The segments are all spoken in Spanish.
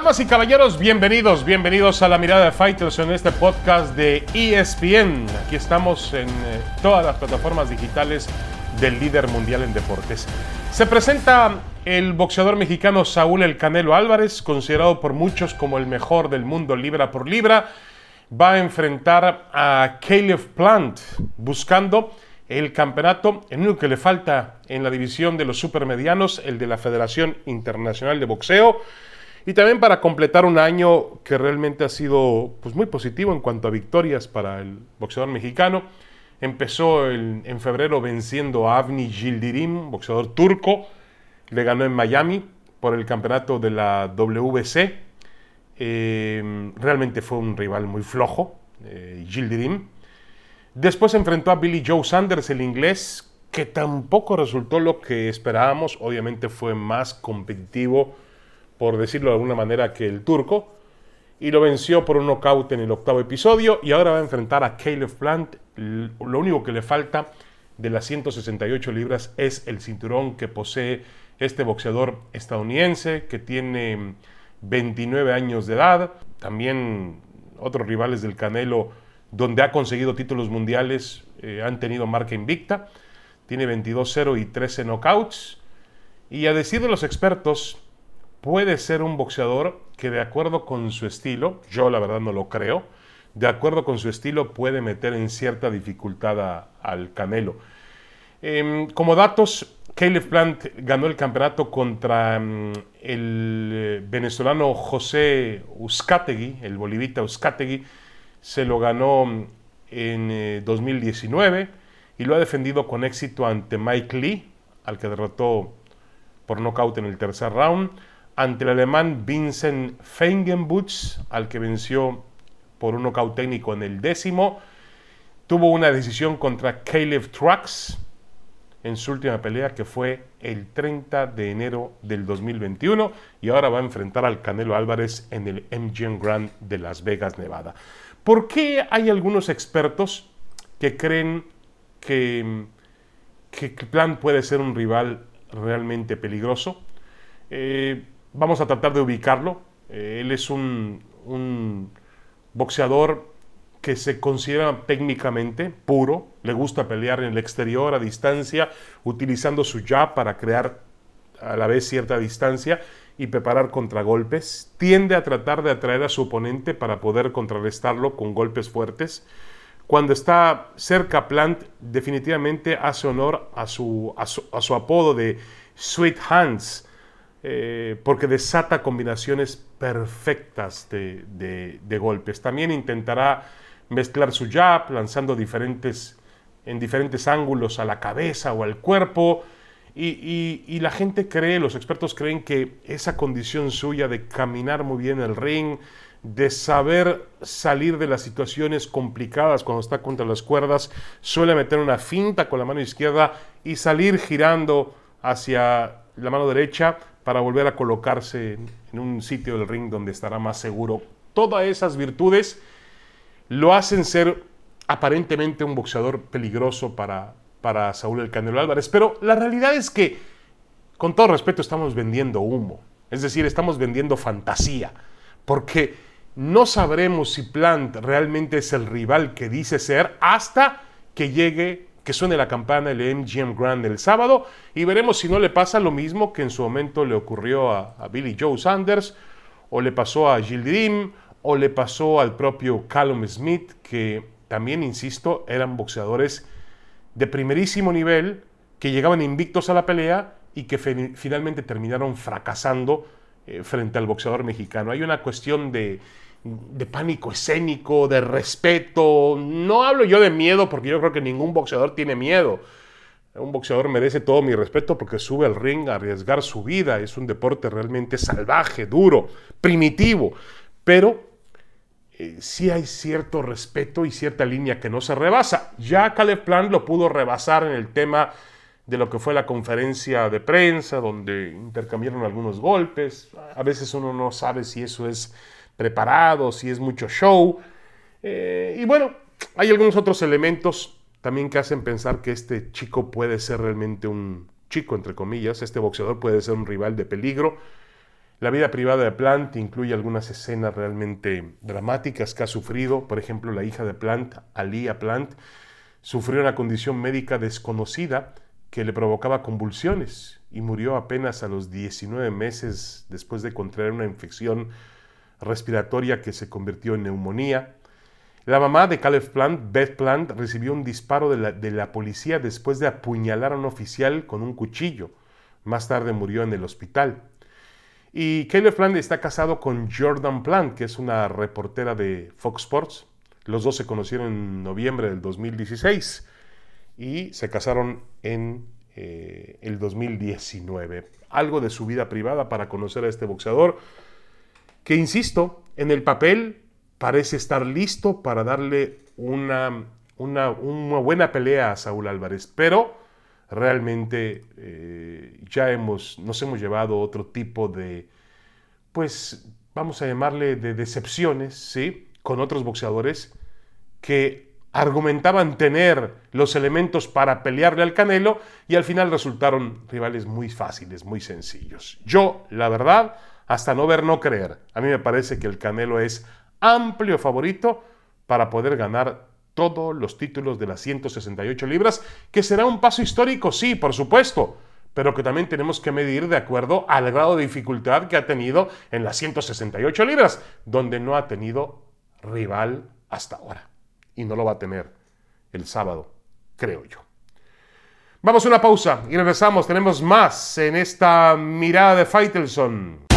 Damas y caballeros, bienvenidos, bienvenidos a la mirada de Fighters en este podcast de ESPN. Aquí estamos en eh, todas las plataformas digitales del líder mundial en deportes. Se presenta el boxeador mexicano Saúl El Canelo Álvarez, considerado por muchos como el mejor del mundo libra por libra. Va a enfrentar a Caleb Plant, buscando el campeonato, el único que le falta en la división de los supermedianos, el de la Federación Internacional de Boxeo. Y también para completar un año que realmente ha sido pues, muy positivo en cuanto a victorias para el boxeador mexicano. Empezó en febrero venciendo a Avni Gildirim, boxeador turco. Le ganó en Miami por el campeonato de la WBC. Eh, realmente fue un rival muy flojo, eh, Gildirim. Después enfrentó a Billy Joe Sanders, el inglés, que tampoco resultó lo que esperábamos. Obviamente fue más competitivo por decirlo de alguna manera, que el turco, y lo venció por un knockout en el octavo episodio, y ahora va a enfrentar a Caleb Plant. Lo único que le falta de las 168 libras es el cinturón que posee este boxeador estadounidense, que tiene 29 años de edad, también otros rivales del Canelo, donde ha conseguido títulos mundiales, eh, han tenido marca invicta, tiene 22-0 y 13 knockouts, y a decir de los expertos, puede ser un boxeador que de acuerdo con su estilo, yo la verdad no lo creo, de acuerdo con su estilo puede meter en cierta dificultad al Canelo. Em, como datos, Caleb Plant ganó el campeonato contra em, el eh, venezolano José Uzcategui, el bolivita Uzcategui, se lo ganó en 2019 eh, y lo ha defendido con éxito ante Mike Lee, al que derrotó por nocaut en el tercer round ante el alemán Vincent Feigenbutz, al que venció por un nocaut técnico en el décimo. Tuvo una decisión contra Caleb Trucks en su última pelea, que fue el 30 de enero del 2021, y ahora va a enfrentar al Canelo Álvarez en el MGM Grand de Las Vegas, Nevada. ¿Por qué hay algunos expertos que creen que, que Plan puede ser un rival realmente peligroso? Eh, vamos a tratar de ubicarlo. Eh, él es un, boxeador que se considera técnicamente puro, le gusta pelear en el exterior a distancia, utilizando su jab para crear a la vez cierta distancia y preparar contragolpes. Tiende a tratar de atraer a su oponente para poder contrarrestarlo con golpes fuertes. Cuando está cerca Plant, definitivamente hace honor a su, a su apodo de Sweet Hands, eh, porque desata combinaciones perfectas de, golpes. También intentará mezclar su jab, lanzando diferentes, en diferentes ángulos a la cabeza o al cuerpo. Y, la gente cree, los expertos creen que esa condición suya de caminar muy bien el ring, de saber salir de las situaciones complicadas cuando está contra las cuerdas, suele meter una finta con la mano izquierda y salir girando hacia la mano derecha para volver a colocarse en un sitio del ring donde estará más seguro. Todas esas virtudes lo hacen ser aparentemente un boxeador peligroso para, para Saúl El Canelo Álvarez, pero la realidad es que, con todo respeto, estamos vendiendo humo, es decir, estamos vendiendo fantasía, porque no sabremos si Plant realmente es el rival que dice ser hasta que llegue que suene la campana el MGM Grand el sábado y veremos si no le pasa lo mismo que en su momento le ocurrió a, Billy Joe Sanders o le pasó a Gilles o le pasó al propio Callum Smith que también, insisto, eran boxeadores de primerísimo nivel que llegaban invictos a la pelea y que finalmente terminaron fracasando eh, frente al boxeador mexicano. Hay una cuestión de, de pánico escénico, de respeto. No hablo yo de miedo porque yo creo que ningún boxeador tiene miedo. Un boxeador merece todo mi respeto porque sube al ring a arriesgar su vida. Es un deporte realmente salvaje, duro, primitivo. Pero eh, sí hay cierto respeto y cierta línea que no se rebasa. Ya Caleb Plan lo pudo rebasar en el tema de lo que fue la conferencia de prensa, donde intercambiaron algunos golpes. A veces uno no sabe si eso es preparado, si es mucho show. Eh, y bueno, hay algunos otros elementos también que hacen pensar que este chico puede ser realmente un chico, entre comillas, este boxeador puede ser un rival de peligro. La vida privada de Plant incluye algunas escenas realmente dramáticas que ha sufrido. Por ejemplo, la hija de Plant, Alia Plant, sufrió una condición médica desconocida que le provocaba convulsiones y murió apenas a los 19 meses después de contraer una infección respiratoria que se convirtió en neumonía. La mamá de Caleb Plant, Beth Plant, recibió un disparo de la, de la, policía después de apuñalar a un oficial con un cuchillo. Más tarde murió en el hospital. Y Caleb Plant está casado con Jordan Plant, que es una reportera de Fox Sports. Los dos se conocieron en noviembre del 2016 y se casaron en eh, el 2019. Algo de su vida privada para conocer a este boxeador que, insisto, en el papel parece estar listo para darle una, una, una buena pelea a Saúl Álvarez, pero realmente eh, ya hemos, nos hemos llevado otro tipo de, pues vamos a llamarle de decepciones, ¿sí? Con otros boxeadores que argumentaban tener los elementos para pelearle al Canelo y al final resultaron rivales muy fáciles, muy sencillos. Yo, la verdad, hasta no ver, no creer. A mí me parece que el Canelo es amplio favorito para poder ganar todos los títulos de las 168 libras, que será un paso histórico, sí, por supuesto, pero que también tenemos que medir de acuerdo al grado de dificultad que ha tenido en las 168 libras, donde no ha tenido rival hasta ahora. Y no lo va a tener el sábado, creo yo. Vamos a una pausa y regresamos. Tenemos más en esta mirada de Faitelson.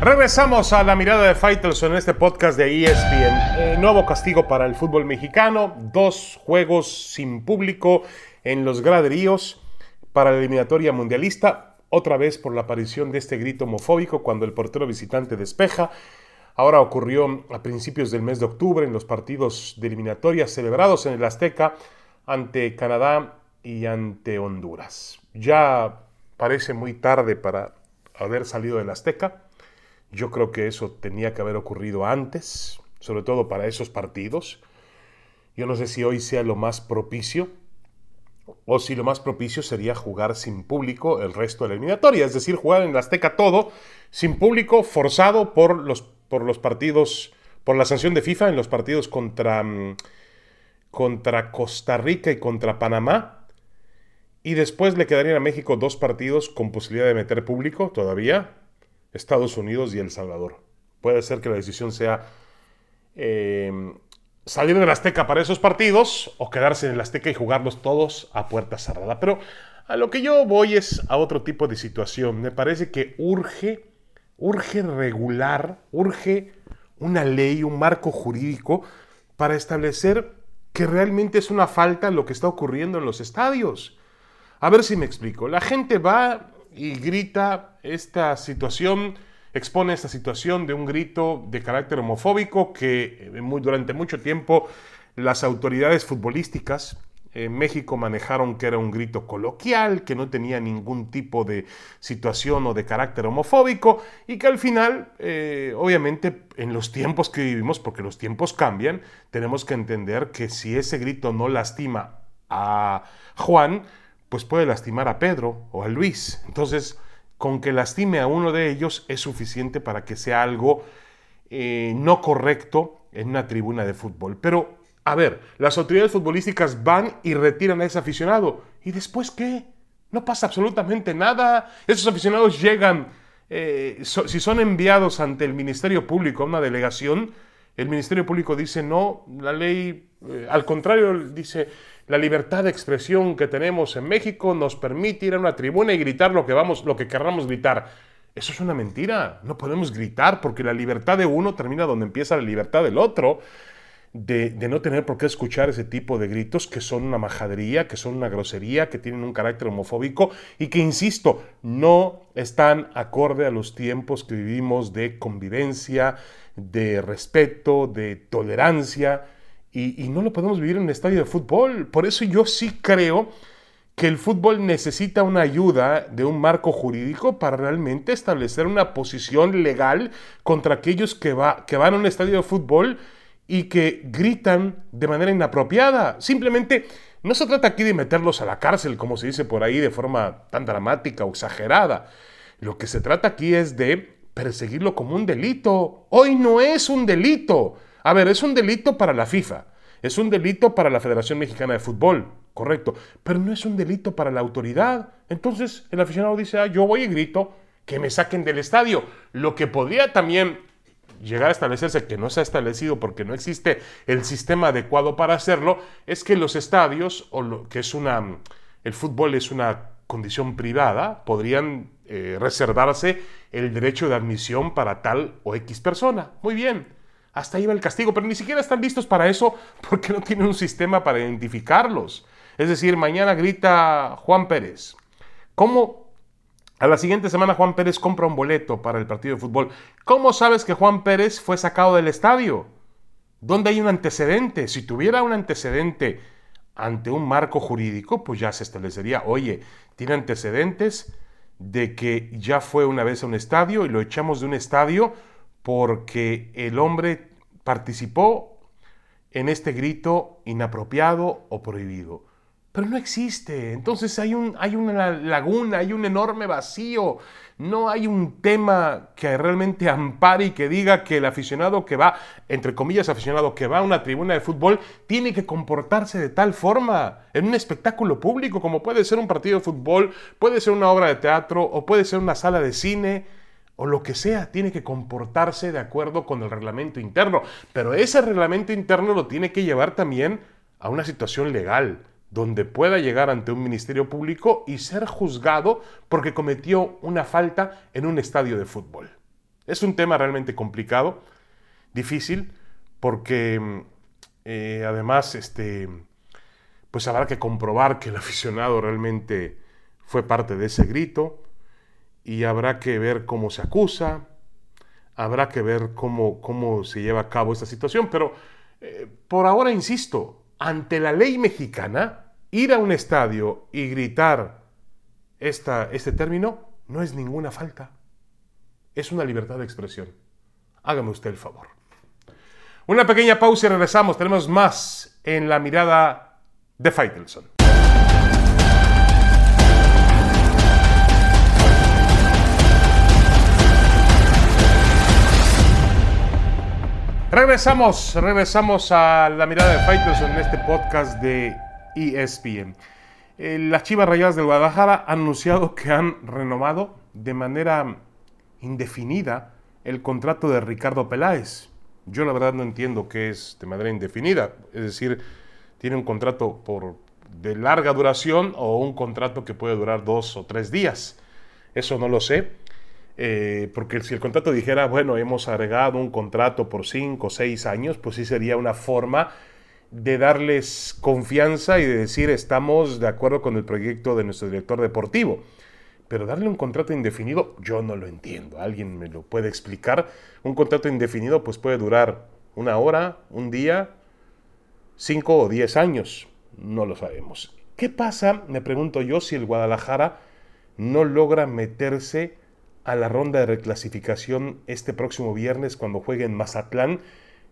Regresamos a la mirada de Faitelson en este podcast de ESPN. Eh, nuevo castigo para el fútbol mexicano. Dos juegos sin público en los graderíos para la eliminatoria mundialista. Otra vez por la aparición de este grito homofóbico cuando el portero visitante despeja. Ahora ocurrió a principios del mes de octubre en los partidos de eliminatoria celebrados en el Azteca ante Canadá y ante Honduras. Ya parece muy tarde para haber salido del Azteca yo creo que eso tenía que haber ocurrido antes, sobre todo para esos partidos. Yo no sé si hoy sea lo más propicio o si lo más propicio sería jugar sin público el resto de la eliminatoria, es decir, jugar en la Azteca todo sin público, forzado por los, por los partidos, por la sanción de FIFA en los partidos contra, mm, contra Costa Rica y contra Panamá. Y después le quedarían a México dos partidos con posibilidad de meter público todavía, Estados Unidos y El Salvador. Puede ser que la decisión sea eh, salir del Azteca para esos partidos o quedarse en el Azteca y jugarlos todos a puerta cerrada. Pero a lo que yo voy es a otro tipo de situación. Me parece que urge, urge regular, urge una ley, un marco jurídico para establecer que realmente es una falta lo que está ocurriendo en los estadios. A ver si me explico. La gente va y grita esta situación, expone esta situación de un grito de carácter homofóbico que eh, durante mucho tiempo las autoridades futbolísticas en México manejaron que era un grito coloquial, que no tenía ningún tipo de situación o de carácter homofóbico y que al final, eh, obviamente, en los tiempos que vivimos, porque los tiempos cambian, tenemos que entender que si ese grito no lastima a Juan, pues puede lastimar a Pedro o a Luis. Entonces, con que lastime a uno de ellos es suficiente para que sea algo eh, no correcto en una tribuna de fútbol. Pero, a ver, las autoridades futbolísticas van y retiran a ese aficionado. ¿Y después qué? No pasa absolutamente nada. Esos aficionados llegan, eh, si son enviados ante el Ministerio Público a una delegación, el Ministerio Público dice no, la ley, eh, al contrario, dice la libertad de expresión que tenemos en México nos permite ir a una tribuna y gritar lo que, vamos, lo que querramos gritar. Eso es una mentira. No podemos gritar porque la libertad de uno termina donde empieza la libertad del otro. De, de, no tener por qué escuchar ese tipo de gritos que son una majadería, que son una grosería, que tienen un carácter homofóbico y que, insisto, no están acorde a los tiempos que vivimos de convivencia, de respeto, de tolerancia y, no lo podemos vivir en un estadio de fútbol. Por eso yo sí creo que el fútbol necesita una ayuda de un marco jurídico para realmente establecer una posición legal contra aquellos que, va, que van a un estadio de fútbol y que gritan de manera inapropiada. Simplemente no se trata aquí de meterlos a la cárcel, como se dice por ahí, de forma tan dramática o exagerada. Lo que se trata aquí es de perseguirlo como un delito. Hoy no es un delito. A ver, es un delito para la FIFA. Es un delito para la Federación Mexicana de Fútbol, correcto, pero no es un delito para la autoridad. Entonces el aficionado dice, ah, yo voy y grito que me saquen del estadio. Lo que podría también llegar a establecerse, que no se ha establecido porque no existe el sistema adecuado para hacerlo, es que los estadios, o lo, que es una, el fútbol es una condición privada, podrían eh, reservarse el derecho de admisión para tal o X persona. Muy bien, hasta ahí va el castigo, pero ni siquiera están listos para eso porque no tienen un sistema para identificarlos. Es decir, mañana grita Juan Pérez. ¿Cómo a la siguiente semana Juan Pérez compra un boleto para el partido de fútbol. ¿Cómo sabes que Juan Pérez fue sacado del estadio? ¿Dónde hay un antecedente? Si tuviera un antecedente ante un marco jurídico, pues ya se establecería, oye, tiene antecedentes de que ya fue una vez a un estadio y lo echamos de un estadio porque el hombre participó en este grito inapropiado o prohibido pero no existe. Entonces hay, un, hay una laguna, hay un enorme vacío. No hay un tema que realmente ampare y que diga que el aficionado que va, entre comillas aficionado, que va a una tribuna de fútbol, tiene que comportarse de tal forma en un espectáculo público, como puede ser un partido de fútbol, puede ser una obra de teatro o puede ser una sala de cine o lo que sea, tiene que comportarse de acuerdo con el reglamento interno. Pero ese reglamento interno lo tiene que llevar también a una situación legal donde pueda llegar ante un ministerio público y ser juzgado porque cometió una falta en un estadio de fútbol. Es un tema realmente complicado, difícil, porque mm, eh, además este, pues habrá que comprobar que el aficionado realmente fue parte de ese grito y habrá que ver cómo se acusa, habrá que ver cómo, cómo se lleva a cabo esta situación, pero eh, por ahora insisto, ante la ley mexicana, ir a un estadio y gritar esta, este término no es ninguna falta. Es una libertad de expresión. Hágame usted el favor. Una pequeña pausa y regresamos. Tenemos más en la mirada de Faitelson. Regresamos, regresamos a la mirada de Faitelson en este podcast de ESPN. Eh, las Chivas Rayadas del Guadalajara han anunciado que han renovado de manera indefinida el contrato de Ricardo Peláez. Yo la verdad no entiendo qué es de manera indefinida, es decir, tiene un contrato por de larga duración o un contrato que puede durar dos o tres días. Eso no lo sé, eh, porque si el contrato dijera, bueno, hemos agregado un contrato por cinco o seis años, pues sí sería una forma de darles confianza y de decir estamos de acuerdo con el proyecto de nuestro director deportivo. Pero darle un contrato indefinido, yo no lo entiendo. ¿Alguien me lo puede explicar? Un contrato indefinido pues puede durar una hora, un día, cinco o diez años. No lo sabemos. ¿Qué pasa, me pregunto yo, si el Guadalajara no logra meterse a la ronda de reclasificación este próximo viernes cuando juegue en Mazatlán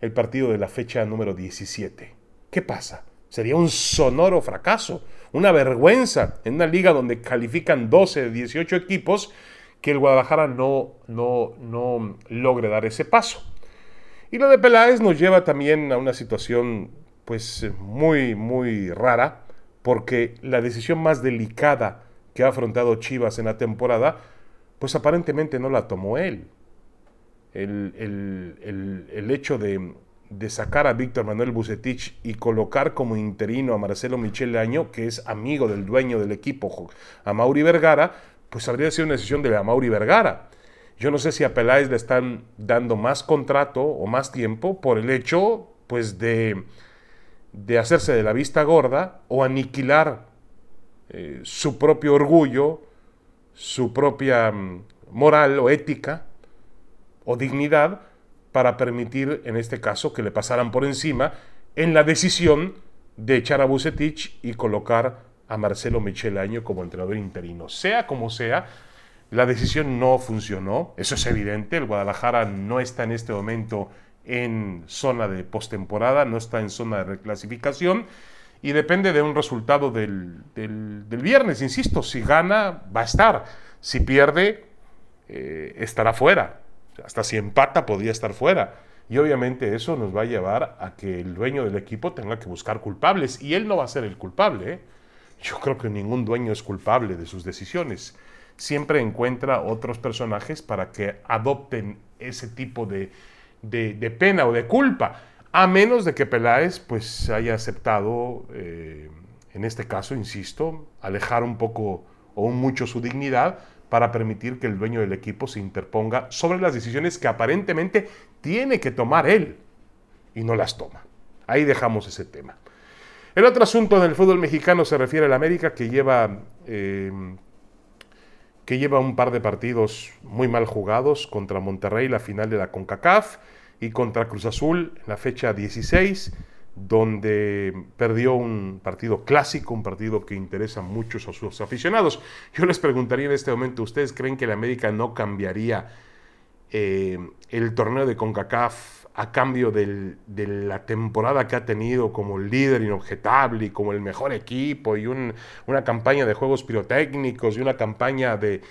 el partido de la fecha número 17? ¿qué pasa? Sería un sonoro fracaso, una vergüenza en una liga donde califican 12 de 18 equipos que el Guadalajara no, no, no logre dar ese paso. Y lo de Peláez nos lleva también a una situación pues muy, muy rara, porque la decisión más delicada que ha afrontado Chivas en la temporada, pues aparentemente no la tomó él. El, el, el hecho de, de sacar a Víctor Manuel Bucetich y colocar como interino a Marcelo Michel Año, que es amigo del dueño del equipo, a Mauri Vergara, pues habría sido una decisión de Mauri Vergara. Yo no sé si a Peláez le están dando más contrato o más tiempo por el hecho pues de, de hacerse de la vista gorda o aniquilar eh, su propio orgullo, su propia mm, moral o ética o dignidad para permitir, en este caso, que le pasaran por encima en la decisión de echar a Bucetich y colocar a Marcelo Michel Año como entrenador interino. Sea como sea, la decisión no funcionó, eso es evidente, el Guadalajara no está en este momento en zona de postemporada, no está en zona de reclasificación y depende de un resultado del, viernes. Insisto, si gana, va a estar. Si pierde, eh, estará fuera. Hasta si empata, podría estar fuera. Y obviamente eso nos va a llevar a que el dueño del equipo tenga que buscar culpables. Y él no va a ser el culpable. ¿eh? Yo creo que ningún dueño es culpable de sus decisiones. Siempre encuentra otros personajes para que adopten ese tipo de, de, pena o de culpa, a menos de que Peláez pues haya aceptado, eh, en este caso, insisto, alejar un poco o mucho su dignidad para permitir que el dueño del equipo se interponga sobre las decisiones que aparentemente tiene que tomar él y no las toma. Ahí dejamos ese tema. El otro asunto del fútbol mexicano se refiere al América que lleva eh, que lleva un par de partidos muy mal jugados contra Monterrey, la final de la CONCACAF, y contra Cruz Azul en la fecha 16, donde perdió un partido clásico, un partido que interesa mucho a sus aficionados. Yo les preguntaría en este momento, ¿ustedes creen que la América no cambiaría eh, el torneo de CONCACAF a cambio de la temporada que ha tenido como líder inobjetable y como el mejor equipo y una campaña de juegos pirotécnicos y una campaña de,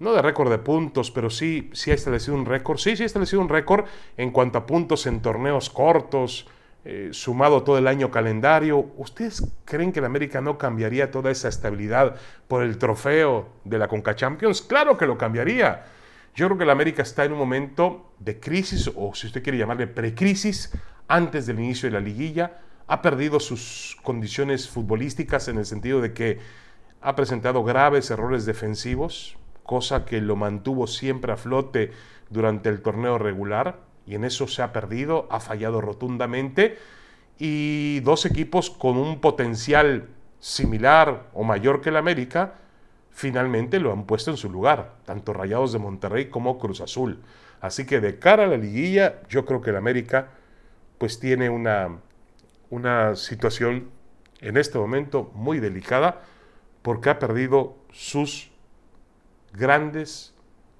no de récord de puntos, pero sí, sí ha establecido un récord, sí, sí ha establecido un récord en cuanto a puntos en torneos cortos, eh, sumado todo el año calendario. ¿Ustedes creen que la América no cambiaría toda esa estabilidad por el trofeo de la Conca Champions? Claro que lo cambiaría yo creo que la América está en un momento de crisis, o si usted quiere llamarle precrisis, antes del inicio de la liguilla. Ha perdido sus condiciones futbolísticas en el sentido de que ha presentado graves errores defensivos, cosa que lo mantuvo siempre a flote durante el torneo regular, y en eso se ha perdido, ha fallado rotundamente, y dos equipos con un potencial similar o mayor que el América, finalmente lo han puesto en su lugar, tanto Rayados de Monterrey como Cruz Azul. Así que de cara a la liguilla, yo creo que el América pues tiene una, una situación en este momento muy delicada porque ha perdido sus grandes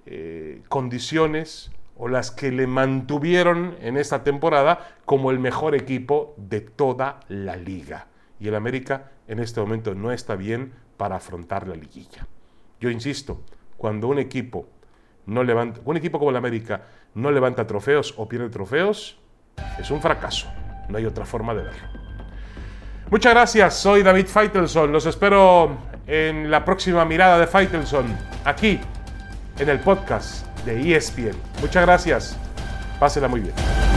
eh, condiciones o las que le mantuvieron en esta temporada como el mejor equipo de toda la liga. Y el América en este momento no está bien para afrontar la liguilla. Yo insisto, cuando un equipo no levanta, un equipo como el América no levanta trofeos o pierde trofeos, es un fracaso. No hay otra forma de verlo. Muchas gracias, soy David Feitelson. Los espero en la próxima mirada de Feitelson, aquí en el podcast de ESPN. Muchas gracias. Pásela muy bien.